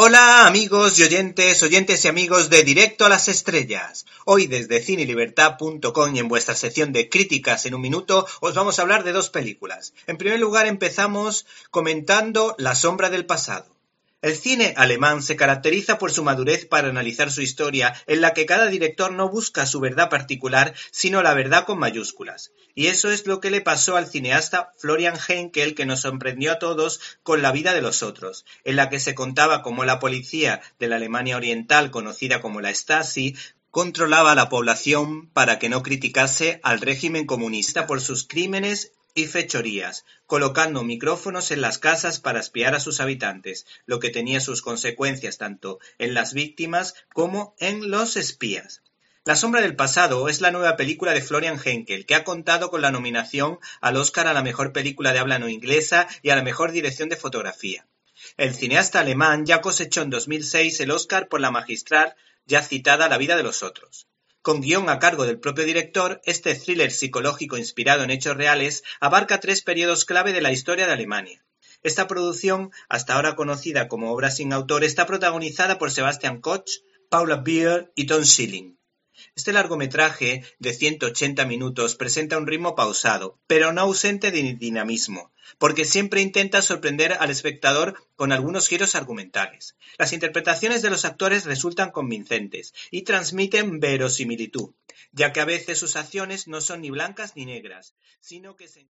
Hola amigos y oyentes, oyentes y amigos de Directo a las Estrellas. Hoy desde cinelibertad.com y en vuestra sección de críticas en un minuto os vamos a hablar de dos películas. En primer lugar empezamos comentando La sombra del pasado. El cine alemán se caracteriza por su madurez para analizar su historia, en la que cada director no busca su verdad particular, sino la verdad con mayúsculas. Y eso es lo que le pasó al cineasta Florian Henkel, que nos sorprendió a todos con La vida de los otros, en la que se contaba cómo la policía de la Alemania Oriental, conocida como la Stasi, controlaba a la población para que no criticase al régimen comunista por sus crímenes y fechorías, colocando micrófonos en las casas para espiar a sus habitantes, lo que tenía sus consecuencias tanto en las víctimas como en los espías. La sombra del pasado es la nueva película de Florian Henkel, que ha contado con la nominación al Oscar a la mejor película de habla no inglesa y a la mejor dirección de fotografía. El cineasta alemán ya cosechó en 2006 el Oscar por la magistral ya citada La vida de los otros. Con guion a cargo del propio director, este thriller psicológico inspirado en hechos reales abarca tres periodos clave de la historia de Alemania. Esta producción, hasta ahora conocida como obra sin autor, está protagonizada por Sebastian Koch, Paula Beer y Tom Schilling. Este largometraje de 180 minutos presenta un ritmo pausado, pero no ausente de dinamismo, porque siempre intenta sorprender al espectador con algunos giros argumentales. Las interpretaciones de los actores resultan convincentes y transmiten verosimilitud, ya que a veces sus acciones no son ni blancas ni negras, sino que se...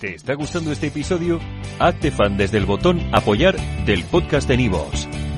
¿Te está gustando este episodio? Hazte fan desde el botón apoyar del podcast de Nivos.